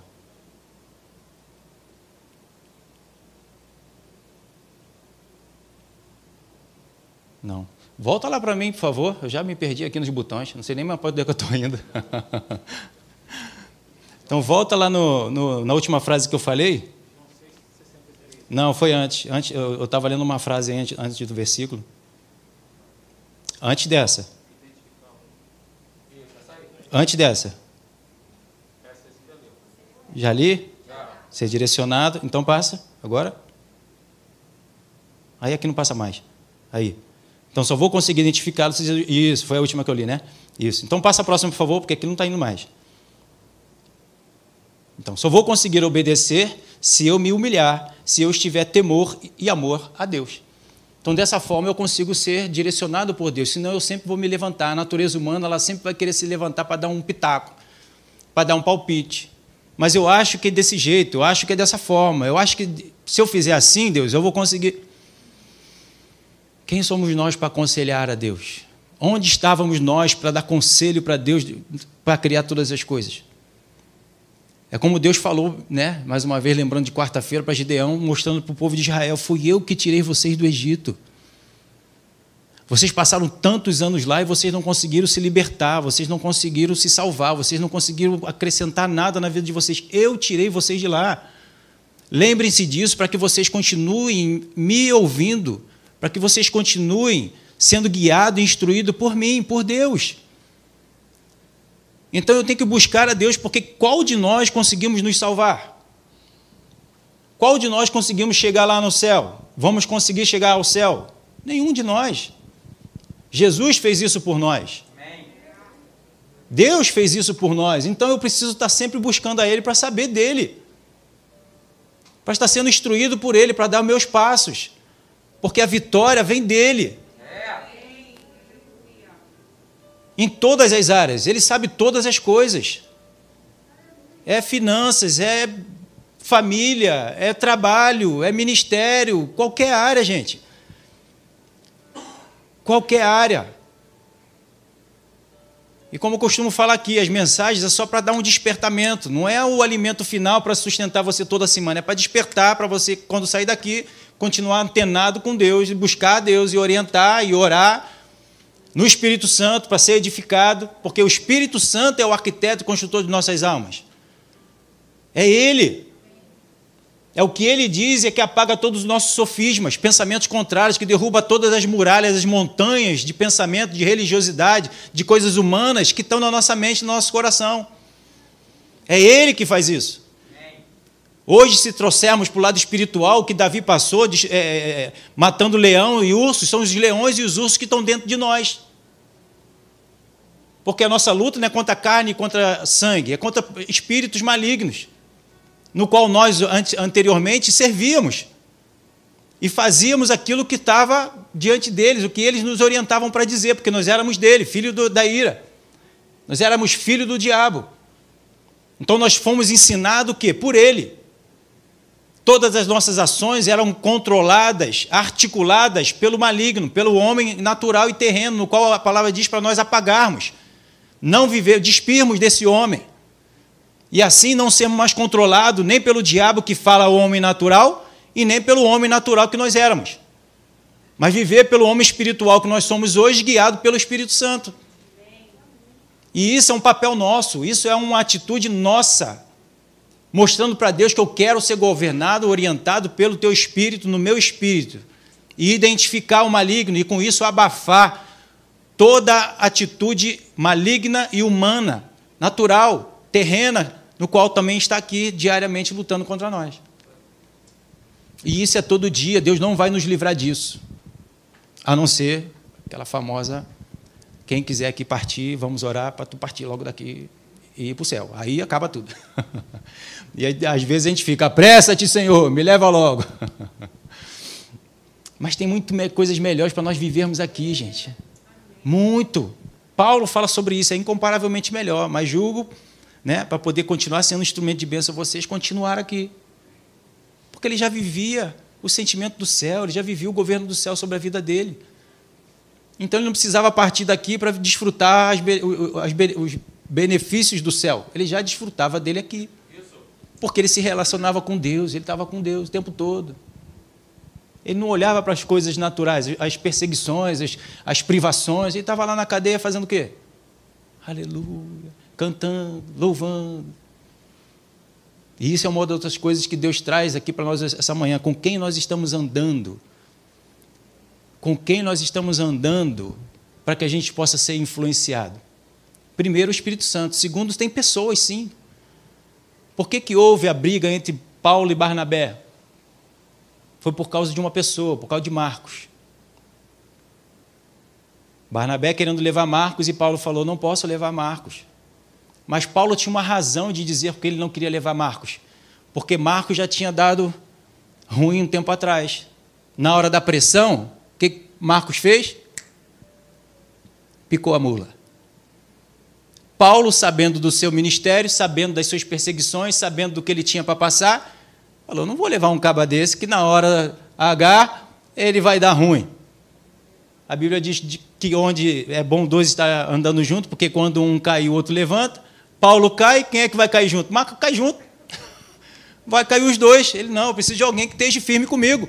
Não. Volta lá para mim, por favor. Eu já me perdi aqui nos botões. Não sei nem mais para onde é que eu estou indo. então, volta lá no, no, na última frase que eu falei. Não, foi antes. antes eu estava lendo uma frase antes, antes do versículo. Antes dessa. Antes dessa. Já li? Ser direcionado. Então passa. Agora? Aí aqui não passa mais. Aí. Então só vou conseguir identificá-lo isso foi a última que eu li, né? Isso. Então passa a próxima, por favor, porque aqui não está indo mais. Então só vou conseguir obedecer se eu me humilhar, se eu estiver temor e amor a Deus. Então dessa forma eu consigo ser direcionado por Deus. Senão eu sempre vou me levantar. A natureza humana ela sempre vai querer se levantar para dar um pitaco, para dar um palpite. Mas eu acho que é desse jeito, eu acho que é dessa forma. Eu acho que se eu fizer assim, Deus, eu vou conseguir. Quem somos nós para aconselhar a Deus? Onde estávamos nós para dar conselho para Deus, para criar todas as coisas? É como Deus falou, né? mais uma vez, lembrando de quarta-feira para Gideão, mostrando para o povo de Israel: Fui eu que tirei vocês do Egito. Vocês passaram tantos anos lá e vocês não conseguiram se libertar, vocês não conseguiram se salvar, vocês não conseguiram acrescentar nada na vida de vocês. Eu tirei vocês de lá. Lembrem-se disso para que vocês continuem me ouvindo para que vocês continuem sendo guiados e instruídos por mim, por Deus. Então eu tenho que buscar a Deus, porque qual de nós conseguimos nos salvar? Qual de nós conseguimos chegar lá no céu? Vamos conseguir chegar ao céu? Nenhum de nós. Jesus fez isso por nós. Deus fez isso por nós. Então eu preciso estar sempre buscando a Ele para saber dele. Para estar sendo instruído por Ele, para dar meus passos. Porque a vitória vem dele. Em todas as áreas. Ele sabe todas as coisas. É finanças, é família, é trabalho, é ministério, qualquer área, gente. Qualquer área. E como eu costumo falar aqui, as mensagens é só para dar um despertamento, não é o alimento final para sustentar você toda semana, é para despertar para você, quando sair daqui, continuar antenado com Deus, buscar a Deus e orientar e orar no Espírito Santo para ser edificado, porque o Espírito Santo é o arquiteto e construtor de nossas almas. É Ele. É o que ele diz é que apaga todos os nossos sofismas, pensamentos contrários, que derruba todas as muralhas, as montanhas de pensamento, de religiosidade, de coisas humanas que estão na nossa mente, no nosso coração. É ele que faz isso. Hoje, se trouxermos para o lado espiritual, que Davi passou, é, é, é, matando leão e urso, são os leões e os ursos que estão dentro de nós. Porque a nossa luta não é contra carne e contra sangue, é contra espíritos malignos no qual nós anteriormente servíamos e fazíamos aquilo que estava diante deles, o que eles nos orientavam para dizer, porque nós éramos dele, filho do, da ira. Nós éramos filho do diabo. Então nós fomos ensinados o quê? Por ele. Todas as nossas ações eram controladas, articuladas pelo maligno, pelo homem natural e terreno, no qual a palavra diz para nós apagarmos, não viver, despirmos desse homem e assim não sermos mais controlados nem pelo diabo que fala ao homem natural e nem pelo homem natural que nós éramos. Mas viver pelo homem espiritual que nós somos hoje, guiado pelo Espírito Santo. E isso é um papel nosso, isso é uma atitude nossa, mostrando para Deus que eu quero ser governado, orientado pelo teu espírito, no meu espírito, e identificar o maligno e com isso abafar toda atitude maligna e humana, natural, terrena, no qual também está aqui diariamente lutando contra nós. E isso é todo dia, Deus não vai nos livrar disso. A não ser aquela famosa, quem quiser aqui partir, vamos orar para tu partir logo daqui e ir para o céu. Aí acaba tudo. E às vezes a gente fica, apressa-te, Senhor, me leva logo. Mas tem muito coisas melhores para nós vivermos aqui, gente. Muito. Paulo fala sobre isso, é incomparavelmente melhor, mas julgo né, para poder continuar sendo instrumento de bênção a vocês, continuar aqui. Porque ele já vivia o sentimento do céu, ele já vivia o governo do céu sobre a vida dele. Então ele não precisava partir daqui para desfrutar as, as, os benefícios do céu. Ele já desfrutava dele aqui. Porque ele se relacionava com Deus, ele estava com Deus o tempo todo. Ele não olhava para as coisas naturais, as perseguições, as, as privações. Ele estava lá na cadeia fazendo o quê? Aleluia cantando, louvando. E isso é uma das outras coisas que Deus traz aqui para nós essa manhã. Com quem nós estamos andando? Com quem nós estamos andando para que a gente possa ser influenciado? Primeiro, o Espírito Santo. Segundo, tem pessoas, sim. Por que, que houve a briga entre Paulo e Barnabé? Foi por causa de uma pessoa, por causa de Marcos. Barnabé querendo levar Marcos e Paulo falou: Não posso levar Marcos. Mas Paulo tinha uma razão de dizer que ele não queria levar Marcos, porque Marcos já tinha dado ruim um tempo atrás. Na hora da pressão, o que Marcos fez? Picou a mula. Paulo, sabendo do seu ministério, sabendo das suas perseguições, sabendo do que ele tinha para passar, falou: não vou levar um caba desse que na hora H ele vai dar ruim. A Bíblia diz que onde é bom dois estar andando junto, porque quando um cai, o outro levanta. Paulo cai, quem é que vai cair junto? Marco cai junto. Vai cair os dois. Ele, não, eu preciso de alguém que esteja firme comigo.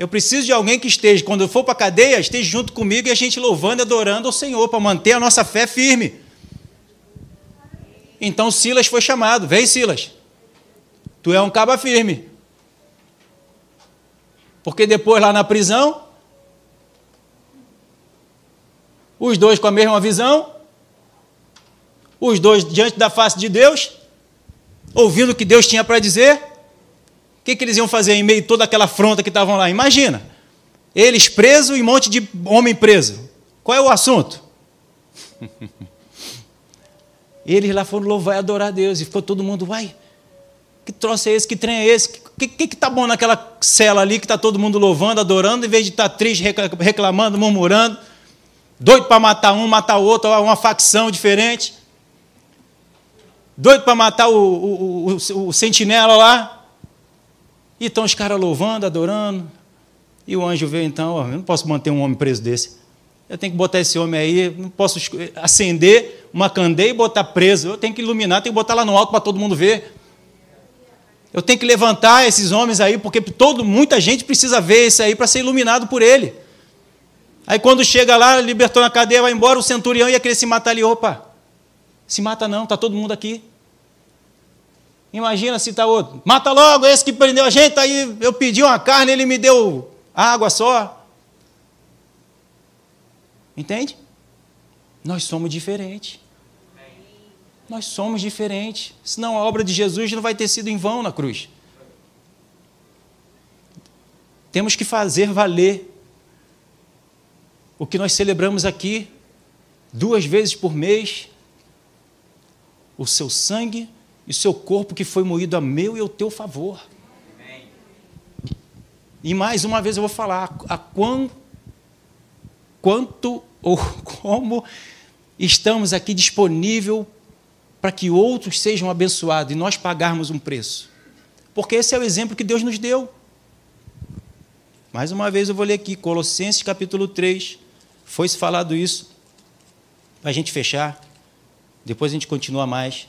Eu preciso de alguém que esteja, quando eu for para a cadeia, esteja junto comigo e a gente louvando e adorando ao Senhor, para manter a nossa fé firme. Então Silas foi chamado. Vem, Silas. Tu é um caba firme. Porque depois lá na prisão, os dois com a mesma visão, os dois diante da face de Deus, ouvindo o que Deus tinha para dizer, o que, que eles iam fazer em meio a toda aquela afronta que estavam lá? Imagina, eles presos e um monte de homem preso. Qual é o assunto? Eles lá foram louvar e adorar a Deus. E ficou todo mundo, uai, que troço é esse? Que trem é esse? O que, que, que tá bom naquela cela ali que está todo mundo louvando, adorando, em vez de estar tá triste, reclamando, murmurando, doido para matar um, matar o outro, uma facção diferente, doido para matar o, o, o, o sentinela lá. E estão os caras louvando, adorando. E o anjo veio então, eu não posso manter um homem preso desse. Eu tenho que botar esse homem aí, não posso acender uma candeia e botar preso. Eu tenho que iluminar, tenho que botar lá no alto para todo mundo ver. Eu tenho que levantar esses homens aí, porque todo, muita gente precisa ver isso aí para ser iluminado por ele. Aí quando chega lá, libertou na cadeia, vai embora, o centurião ia querer se matar ali. Opa, se mata não, está todo mundo aqui. Imagina se está outro. Mata logo, esse que prendeu a gente, aí eu pedi uma carne, ele me deu água só. Entende? Nós somos diferentes. Nós somos diferentes. Senão a obra de Jesus não vai ter sido em vão na cruz. Temos que fazer valer o que nós celebramos aqui duas vezes por mês o seu sangue e seu corpo que foi moído a meu e ao teu favor. E mais uma vez eu vou falar a quão, quanto ou como estamos aqui disponível para que outros sejam abençoados e nós pagarmos um preço. Porque esse é o exemplo que Deus nos deu. Mais uma vez eu vou ler aqui, Colossenses capítulo 3. Foi-se falado isso. Para a gente fechar. Depois a gente continua mais.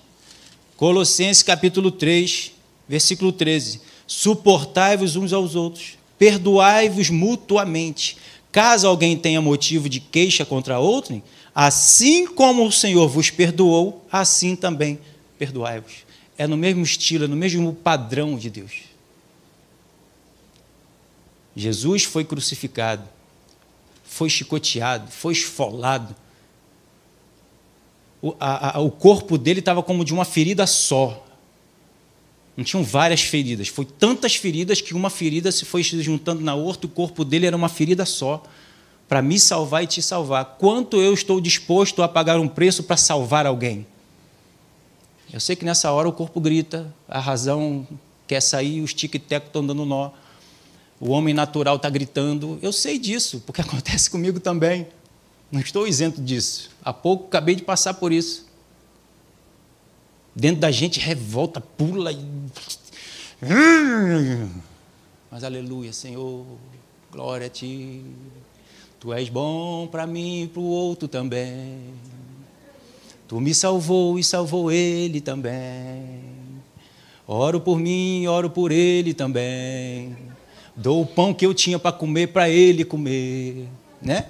Colossenses capítulo 3, versículo 13. Suportai-vos uns aos outros, perdoai-vos mutuamente, Caso alguém tenha motivo de queixa contra outro, assim como o Senhor vos perdoou, assim também perdoai-vos. É no mesmo estilo, é no mesmo padrão de Deus. Jesus foi crucificado, foi chicoteado, foi esfolado. O, a, a, o corpo dele estava como de uma ferida só. Não tinham várias feridas. Foi tantas feridas que uma ferida se foi juntando na outra, o corpo dele era uma ferida só, para me salvar e te salvar. Quanto eu estou disposto a pagar um preço para salvar alguém? Eu sei que nessa hora o corpo grita, a razão quer sair, os tic-tac estão dando nó, o homem natural está gritando. Eu sei disso, porque acontece comigo também. Não estou isento disso. Há pouco acabei de passar por isso. Dentro da gente revolta, pula e. Mas aleluia, Senhor, glória a Ti. Tu és bom para mim e para o outro também. Tu me salvou e salvou ele também. Oro por mim, oro por ele também. Dou o pão que eu tinha para comer para ele comer, né?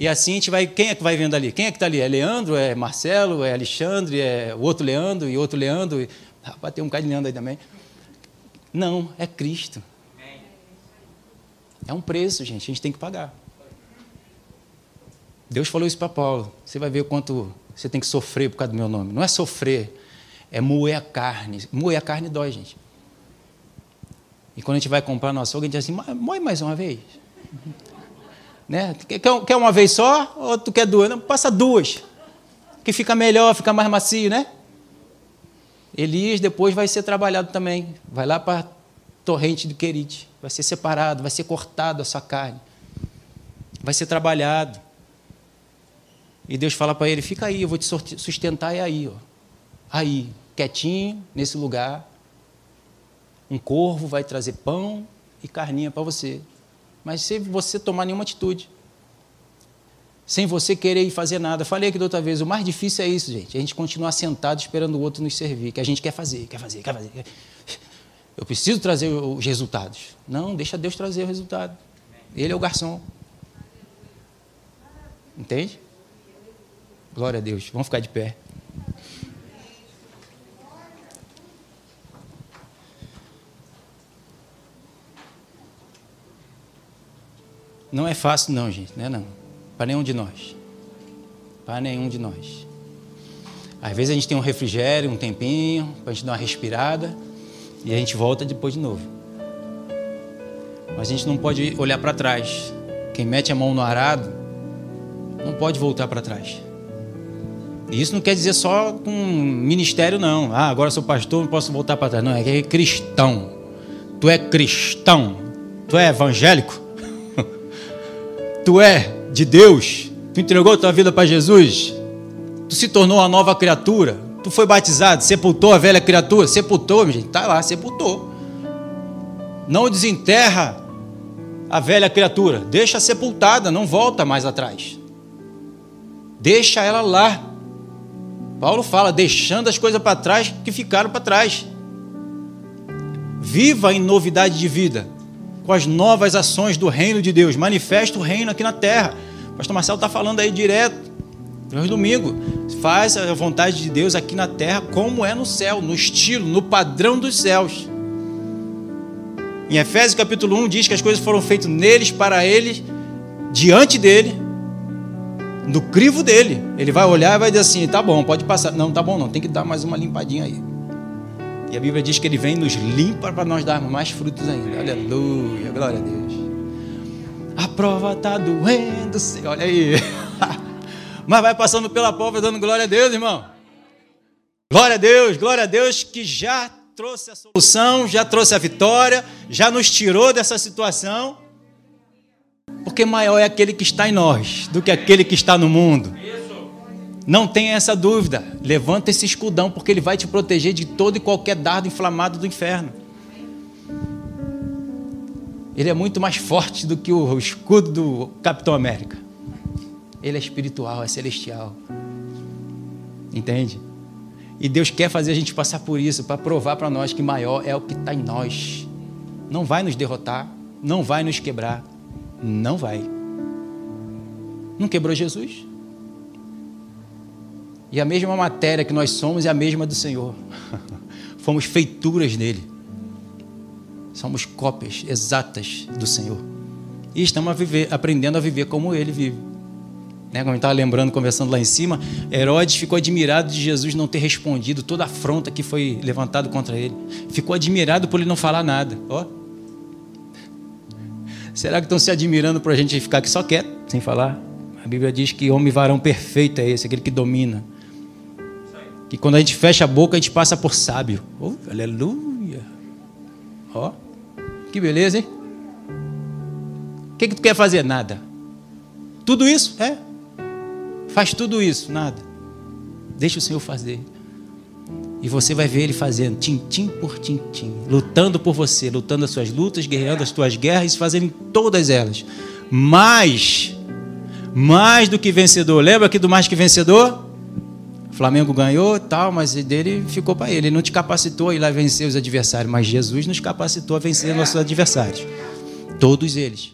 E assim a gente vai. Quem é que vai vendo ali? Quem é que está ali? É Leandro? É Marcelo? É Alexandre? É o outro Leandro? E outro Leandro? Rapaz, tem um cara de Leandro aí também. Não, é Cristo. É um preço, gente, a gente tem que pagar. Deus falou isso para Paulo. Você vai ver o quanto você tem que sofrer por causa do meu nome. Não é sofrer, é moer a carne. Moer a carne dói, gente. E quando a gente vai comprar nosso açougue, a gente diz assim: moe mais uma vez. Né? Quer uma vez só ou tu quer duas? Não, passa duas. Que fica melhor, fica mais macio, né? Elias depois vai ser trabalhado também. Vai lá para torrente do Querite. Vai ser separado, vai ser cortado a sua carne. Vai ser trabalhado. E Deus fala para ele: fica aí, eu vou te sustentar, é aí, ó. Aí, quietinho, nesse lugar. Um corvo vai trazer pão e carninha para você mas sem você tomar nenhuma atitude. Sem você querer ir fazer nada. Falei aqui da outra vez, o mais difícil é isso, gente. A gente continuar sentado esperando o outro nos servir, que a gente quer fazer, quer fazer, quer fazer. Eu preciso trazer os resultados. Não, deixa Deus trazer o resultado. Ele é o garçom. Entende? Glória a Deus. Vamos ficar de pé. Não é fácil, não, gente, não é não. Para nenhum de nós. Para nenhum de nós. Às vezes a gente tem um refrigério, um tempinho, para a gente dar uma respirada e a gente volta depois de novo. Mas a gente não pode olhar para trás. Quem mete a mão no arado não pode voltar para trás. E isso não quer dizer só com ministério, não. Ah, agora sou pastor, não posso voltar para trás. Não, é é cristão. Tu é cristão. Tu é evangélico. Tu é de Deus. Tu entregou tua vida para Jesus. Tu se tornou uma nova criatura. Tu foi batizado, sepultou a velha criatura. Sepultou, gente. Tá lá, sepultou. Não desenterra a velha criatura. Deixa sepultada, não volta mais atrás. Deixa ela lá. Paulo fala, deixando as coisas para trás que ficaram para trás. Viva em novidade de vida, com as novas ações do reino de Deus. Manifesta o reino aqui na terra. O pastor Marcelo está falando aí direto. Hoje domingo. Faz a vontade de Deus aqui na terra como é no céu, no estilo, no padrão dos céus. Em Efésios capítulo 1 diz que as coisas foram feitas neles, para eles, diante dele, no crivo dele. Ele vai olhar e vai dizer assim: tá bom, pode passar. Não, tá bom, não, tem que dar mais uma limpadinha aí. E a Bíblia diz que ele vem nos limpa para nós darmos mais frutos ainda. Aleluia, glória a Deus. A prova está doendo, olha aí. Mas vai passando pela prova dando glória a Deus, irmão. Glória a Deus, glória a Deus que já trouxe a solução, já trouxe a vitória, já nos tirou dessa situação. Porque maior é aquele que está em nós do que aquele que está no mundo. Não tenha essa dúvida. Levanta esse escudão, porque ele vai te proteger de todo e qualquer dardo inflamado do inferno. Ele é muito mais forte do que o escudo do Capitão América. Ele é espiritual, é celestial. Entende? E Deus quer fazer a gente passar por isso, para provar para nós que maior é o que está em nós. Não vai nos derrotar, não vai nos quebrar. Não vai. Não quebrou Jesus? E a mesma matéria que nós somos é a mesma do Senhor. Fomos feituras dele. Somos cópias exatas do Senhor. E estamos a viver, aprendendo a viver como ele vive. Né? Como eu estava lembrando, conversando lá em cima, Herodes ficou admirado de Jesus não ter respondido toda a afronta que foi levantada contra ele. Ficou admirado por ele não falar nada. Ó. Será que estão se admirando por a gente ficar aqui só quieto, sem falar? A Bíblia diz que homem varão perfeito é esse, aquele que domina. Que quando a gente fecha a boca, a gente passa por sábio. Oh, aleluia. Ó, que beleza, hein? O que, que tu quer fazer? Nada. Tudo isso? É. Faz tudo isso? Nada. Deixa o Senhor fazer. E você vai ver ele fazendo, tintim por tintim, lutando por você, lutando as suas lutas, guerreando as tuas guerras, fazendo todas elas. Mais, mais do que vencedor. Lembra aqui do mais que vencedor? Flamengo ganhou tal, mas dele ficou para ele. Ele não te capacitou a ir lá vencer os adversários, mas Jesus nos capacitou a vencer nossos adversários. Todos eles.